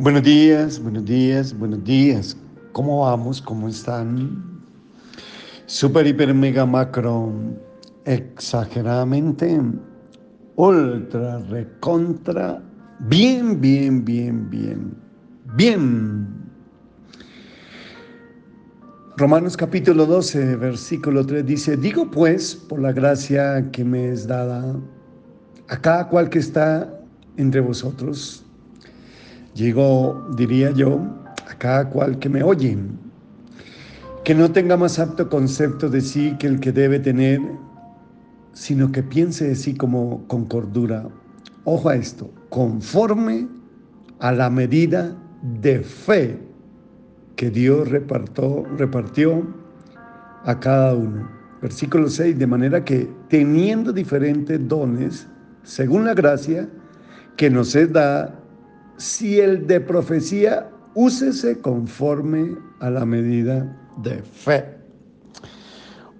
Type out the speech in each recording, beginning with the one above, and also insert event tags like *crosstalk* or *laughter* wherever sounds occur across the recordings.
Buenos días, buenos días, buenos días. ¿Cómo vamos? ¿Cómo están? Super, hiper, mega, macro, exageradamente, ultra, recontra, bien, bien, bien, bien, bien. Romanos capítulo 12, versículo 3 dice, digo pues, por la gracia que me es dada, a cada cual que está entre vosotros, Digo, diría yo, a cada cual que me oye, que no tenga más apto concepto de sí que el que debe tener, sino que piense de sí como con cordura. Ojo a esto, conforme a la medida de fe que Dios repartió, repartió a cada uno. Versículo 6, de manera que teniendo diferentes dones, según la gracia que nos es dada, si el de profecía, úsese conforme a la medida de fe.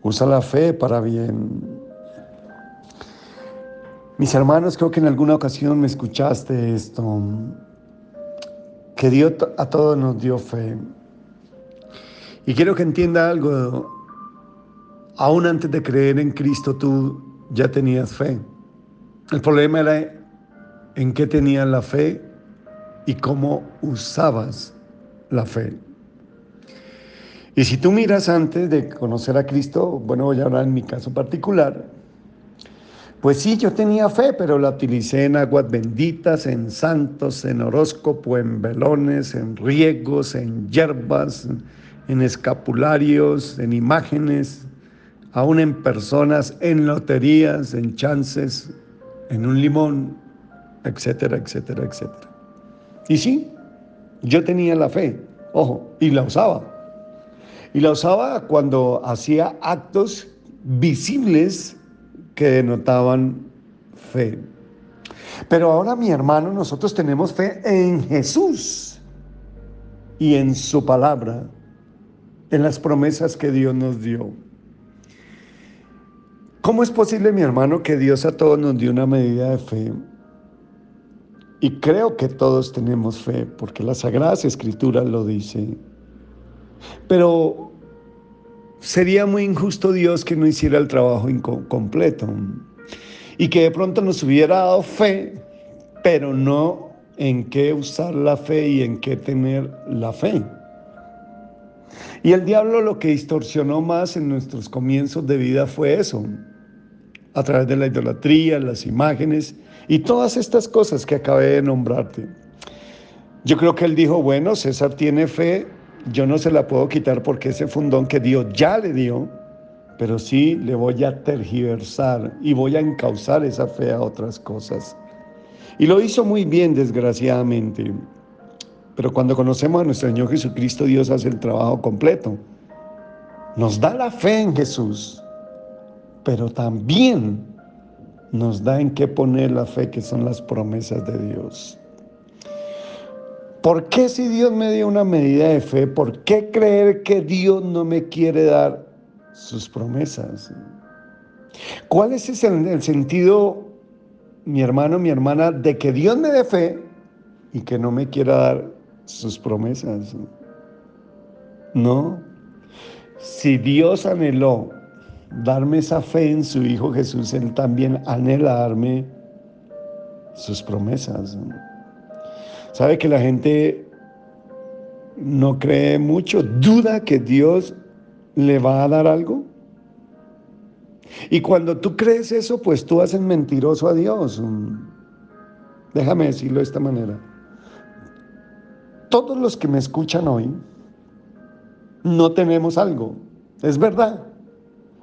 Usa la fe para bien. Mis hermanos, creo que en alguna ocasión me escuchaste esto, que Dios a todos nos dio fe. Y quiero que entienda algo, aún antes de creer en Cristo tú ya tenías fe. El problema era en qué tenías la fe y cómo usabas la fe. Y si tú miras antes de conocer a Cristo, bueno, voy a hablar en mi caso particular, pues sí, yo tenía fe, pero la utilicé en aguas benditas, en santos, en horóscopo, en velones, en riegos, en hierbas, en escapularios, en imágenes, aún en personas, en loterías, en chances, en un limón, etcétera, etcétera, etcétera. Y sí, yo tenía la fe, ojo, y la usaba. Y la usaba cuando hacía actos visibles que denotaban fe. Pero ahora, mi hermano, nosotros tenemos fe en Jesús y en su palabra, en las promesas que Dios nos dio. ¿Cómo es posible, mi hermano, que Dios a todos nos dio una medida de fe? Y creo que todos tenemos fe, porque la Sagrada Escritura lo dice. Pero sería muy injusto Dios que no hiciera el trabajo incompleto y que de pronto nos hubiera dado fe, pero no en qué usar la fe y en qué tener la fe. Y el diablo lo que distorsionó más en nuestros comienzos de vida fue eso, a través de la idolatría, las imágenes y todas estas cosas que acabé de nombrarte. Yo creo que él dijo, bueno, César tiene fe, yo no se la puedo quitar porque ese fundón que Dios ya le dio, pero sí le voy a tergiversar y voy a encauzar esa fe a otras cosas. Y lo hizo muy bien, desgraciadamente. Pero cuando conocemos a nuestro Señor Jesucristo, Dios hace el trabajo completo. Nos da la fe en Jesús, pero también nos da en qué poner la fe, que son las promesas de Dios. ¿Por qué si Dios me dio una medida de fe, por qué creer que Dios no me quiere dar sus promesas? ¿Cuál es el, sentido, mi hermano, mi hermana, de que Dios me dé fe y que no me quiera dar sus promesas? No. Si Dios anheló darme esa fe en su Hijo Jesús, Él también anhela darme sus promesas. ¿Sabe que la gente no cree mucho? ¿Duda que Dios le va a dar algo? Y cuando tú crees eso, pues tú haces mentiroso a Dios. Déjame decirlo de esta manera. Todos los que me escuchan hoy no tenemos algo. Es verdad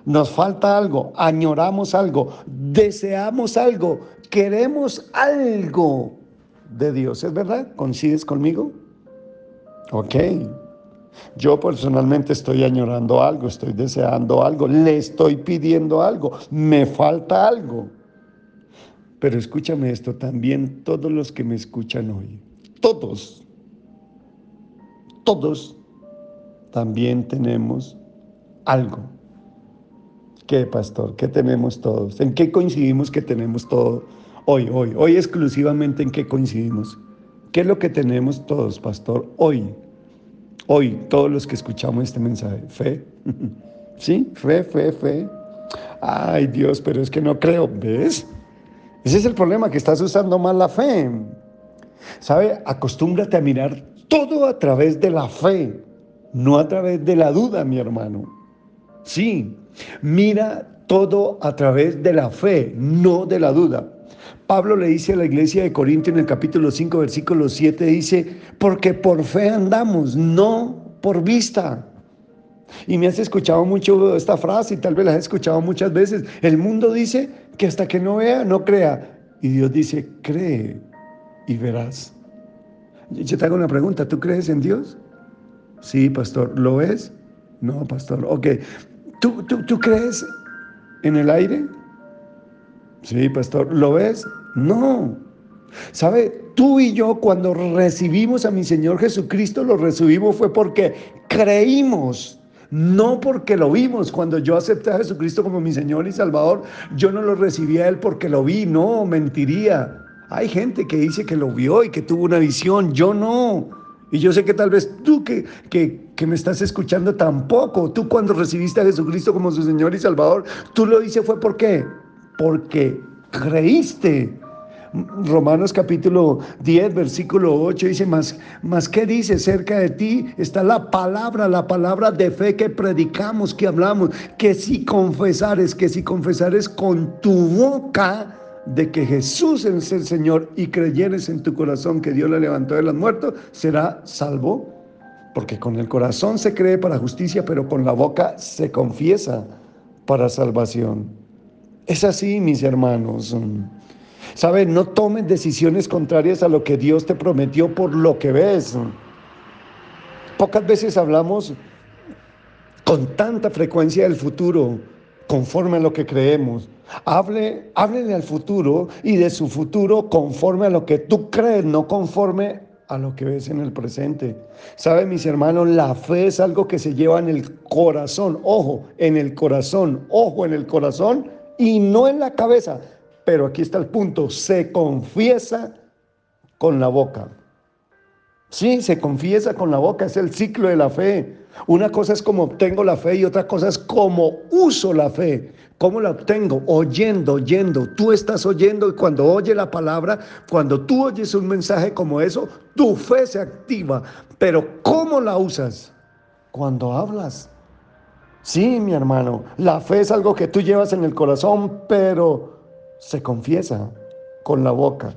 nos falta algo, añoramos algo, deseamos algo, queremos algo de Dios. ¿Es verdad? ¿Coincides conmigo? Ok. Yo personalmente estoy añorando algo, estoy deseando algo, le estoy pidiendo algo, me falta algo. Pero escúchame esto, también todos los que me escuchan hoy, todos, todos también tenemos algo ¿Qué, pastor? ¿Qué tenemos todos? ¿En qué coincidimos que tenemos todo hoy, hoy? Hoy exclusivamente en qué coincidimos? ¿Qué es lo que tenemos todos, pastor? Hoy, hoy, todos los que escuchamos este mensaje, fe. *laughs* ¿Sí? Fe, fe, fe. Ay Dios, pero es que no creo, ¿ves? Ese es el problema, que estás usando mal la fe. ¿Sabe? Acostúmbrate a mirar todo a través de la fe, no a través de la duda, mi hermano. Sí, mira todo a través de la fe, no de la duda. Pablo le dice a la iglesia de Corinto en el capítulo 5, versículo 7, dice, porque por fe andamos, no por vista. Y me has escuchado mucho esta frase y tal vez la has escuchado muchas veces. El mundo dice que hasta que no vea, no crea. Y Dios dice, cree y verás. Yo te hago una pregunta, ¿tú crees en Dios? Sí, pastor. ¿Lo ves? No, pastor. Ok. ¿Tú, tú, tú crees en el aire? Sí, pastor. ¿Lo ves? No. ¿Sabe? Tú y yo cuando recibimos a mi Señor Jesucristo, lo recibimos fue porque creímos. No porque lo vimos. Cuando yo acepté a Jesucristo como mi Señor y Salvador, yo no lo recibí a Él porque lo vi. No, mentiría. Hay gente que dice que lo vio y que tuvo una visión. Yo no. Y yo sé que tal vez tú que, que, que, me estás escuchando tampoco. Tú cuando recibiste a Jesucristo como su Señor y Salvador, tú lo dices fue por qué. Porque creíste. Romanos capítulo 10, versículo 8 dice, más, más ¿qué dice cerca de ti? Está la palabra, la palabra de fe que predicamos, que hablamos, que si confesares, que si confesares con tu boca de que Jesús es el Señor y creyeres en tu corazón que Dios le levantó de los muertos, será salvo. Porque con el corazón se cree para justicia, pero con la boca se confiesa para salvación. Es así, mis hermanos. ¿Sabe? No tomes decisiones contrarias a lo que Dios te prometió por lo que ves. Pocas veces hablamos con tanta frecuencia del futuro, conforme a lo que creemos. Hable, háblele al futuro y de su futuro conforme a lo que tú crees, no conforme a lo que ves en el presente. ¿Sabe, mis hermanos? La fe es algo que se lleva en el corazón, ojo, en el corazón, ojo, en el corazón y no en la cabeza. Pero aquí está el punto, se confiesa con la boca. Sí, se confiesa con la boca, es el ciclo de la fe. Una cosa es como obtengo la fe y otra cosa es cómo uso la fe. ¿Cómo la obtengo? Oyendo, oyendo. Tú estás oyendo y cuando oye la palabra, cuando tú oyes un mensaje como eso, tu fe se activa. Pero ¿cómo la usas? Cuando hablas. Sí, mi hermano, la fe es algo que tú llevas en el corazón, pero se confiesa con la boca.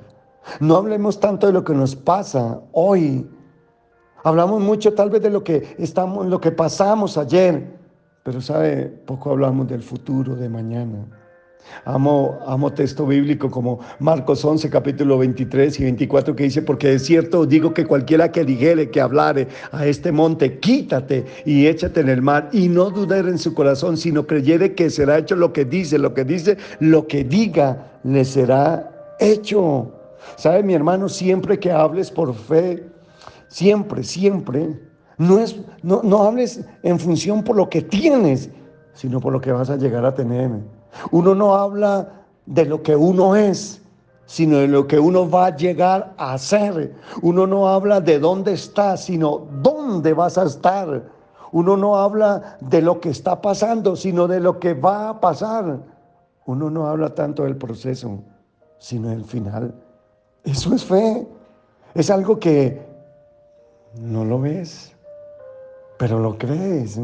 No hablemos tanto de lo que nos pasa hoy. Hablamos mucho tal vez de lo que estamos, lo que pasamos ayer, pero sabe, poco hablamos del futuro de mañana. Amo, amo texto bíblico como Marcos 11, capítulo 23 y 24 que dice, porque es cierto, digo que cualquiera que dijere, que hablare a este monte, quítate y échate en el mar y no dudar en su corazón, sino creyere que será hecho lo que dice, lo que dice, lo que diga, le será hecho. ¿Sabe, mi hermano? Siempre que hables por fe, siempre, siempre, no, es, no, no hables en función por lo que tienes, sino por lo que vas a llegar a tener. Uno no habla de lo que uno es, sino de lo que uno va a llegar a ser. Uno no habla de dónde está, sino dónde vas a estar. Uno no habla de lo que está pasando, sino de lo que va a pasar. Uno no habla tanto del proceso, sino del final. Eso es fe. Es algo que no lo ves, pero lo crees.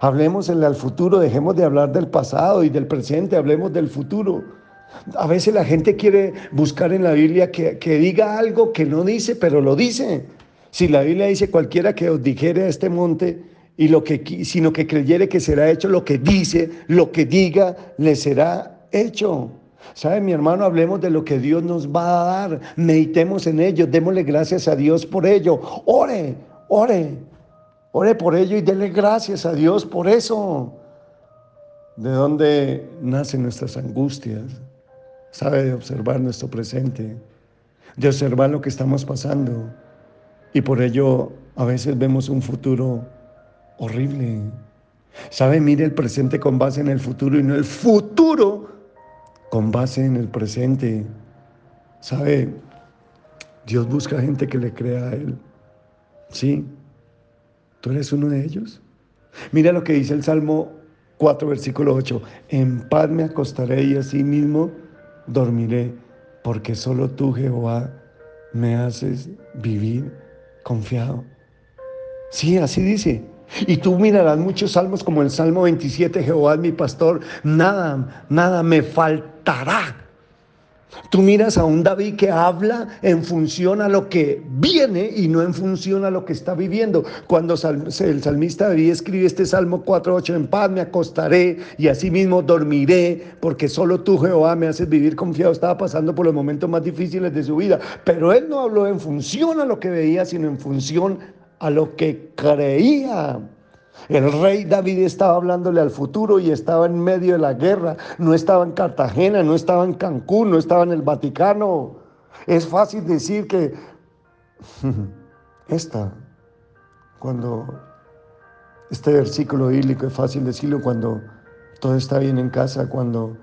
Hablemos en el futuro, dejemos de hablar del pasado y del presente, hablemos del futuro. A veces la gente quiere buscar en la Biblia que, diga algo que no dice, pero lo dice. Si la Biblia dice cualquiera que os dijere a este monte, y lo que, sino que creyere que será hecho lo que dice, lo que diga, le será hecho. ¿Sabe, mi hermano? Hablemos de lo que Dios nos va a dar. Meditemos en ello. Démosle gracias a Dios por ello. Ore, ore. Ore por ello y dele gracias a Dios por eso. ¿De dónde nacen nuestras angustias? Sabe de observar nuestro presente, de observar lo que estamos pasando. Y por ello a veces vemos un futuro horrible. ¿Sabe? Mire el presente con base en el futuro y no el futuro con base en el presente. ¿Sabe? Dios busca gente que le crea a Él. Sí, tú eres uno de ellos. Mira lo que dice el Salmo 4, versículo 8. En paz me acostaré y así mismo dormiré, porque solo tú, Jehová, me haces vivir confiado. Sí, así dice. Y tú mirarás muchos salmos como el Salmo 27, Jehová es mi pastor, nada, nada me Tú miras a un David que habla en función a lo que viene y no en función a lo que está viviendo. Cuando el salmista David escribe este Salmo 4.8, en paz me acostaré y asimismo dormiré, porque solo tú, Jehová, me haces vivir confiado. Estaba pasando por los momentos más difíciles de su vida, pero él no habló en función a lo que veía, sino en función a lo que creía. El rey David estaba hablándole al futuro y estaba en medio de la guerra. No estaba en Cartagena, no estaba en Cancún, no estaba en el Vaticano. Es fácil decir que *laughs* esta, cuando este versículo bíblico es fácil decirlo cuando todo está bien en casa, cuando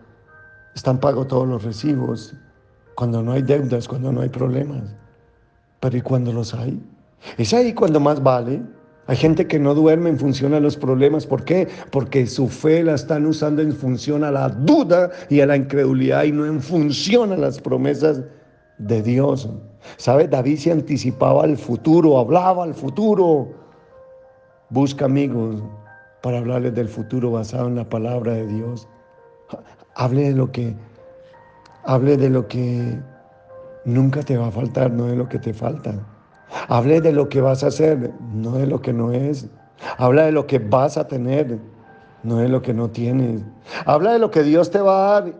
están pagos todos los recibos, cuando no hay deudas, cuando no hay problemas. Pero ¿y cuando los hay? Es ahí cuando más vale. Hay gente que no duerme en función a los problemas. ¿Por qué? Porque su fe la están usando en función a la duda y a la incredulidad y no en función a las promesas de Dios. ¿Sabe? David se anticipaba al futuro, hablaba al futuro. Busca amigos para hablarles del futuro basado en la palabra de Dios. Hable de lo que, de lo que nunca te va a faltar, no de lo que te falta. Hable de lo que vas a hacer, no de lo que no es. Habla de lo que vas a tener, no de lo que no tienes. Habla de lo que Dios te va a dar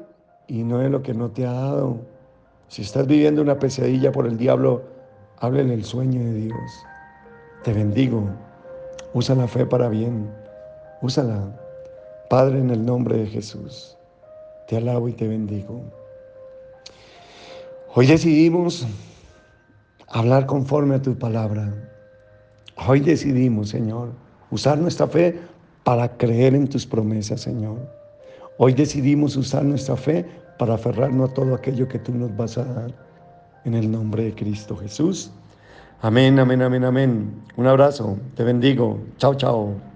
y no de lo que no te ha dado. Si estás viviendo una pesadilla por el diablo, en el sueño de Dios. Te bendigo. Usa la fe para bien. Úsala. Padre, en el nombre de Jesús, te alabo y te bendigo. Hoy decidimos hablar conforme a tu palabra. Hoy decidimos, Señor, usar nuestra fe para creer en tus promesas, Señor. Hoy decidimos usar nuestra fe para aferrarnos a todo aquello que tú nos vas a dar. En el nombre de Cristo Jesús. Amén, amén, amén, amén. Un abrazo. Te bendigo. Chao, chao.